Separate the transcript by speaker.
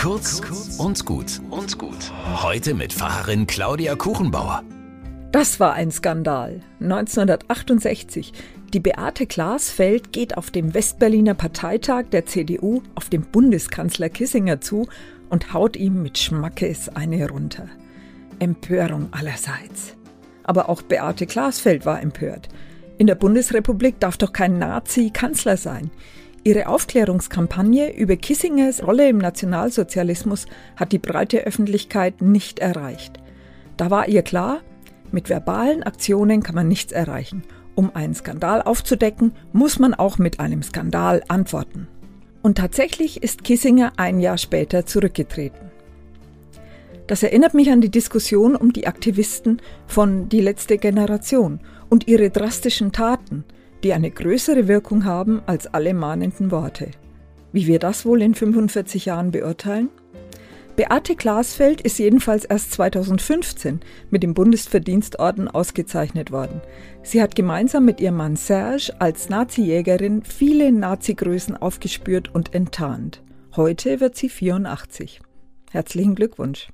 Speaker 1: Kurz und gut und gut. Heute mit Pfarrerin Claudia Kuchenbauer.
Speaker 2: Das war ein Skandal. 1968. Die Beate Glasfeld geht auf dem Westberliner Parteitag der CDU auf den Bundeskanzler Kissinger zu und haut ihm mit Schmackes eine runter. Empörung allerseits. Aber auch Beate Glasfeld war empört. In der Bundesrepublik darf doch kein Nazi Kanzler sein. Ihre Aufklärungskampagne über Kissingers Rolle im Nationalsozialismus hat die breite Öffentlichkeit nicht erreicht. Da war ihr klar, mit verbalen Aktionen kann man nichts erreichen. Um einen Skandal aufzudecken, muss man auch mit einem Skandal antworten. Und tatsächlich ist Kissinger ein Jahr später zurückgetreten. Das erinnert mich an die Diskussion um die Aktivisten von Die letzte Generation und ihre drastischen Taten, die eine größere Wirkung haben als alle mahnenden Worte. Wie wir das wohl in 45 Jahren beurteilen? Beate Glasfeld ist jedenfalls erst 2015 mit dem Bundesverdienstorden ausgezeichnet worden. Sie hat gemeinsam mit ihrem Mann Serge als Nazi-Jägerin viele Nazi-Größen aufgespürt und enttarnt. Heute wird sie 84. Herzlichen Glückwunsch.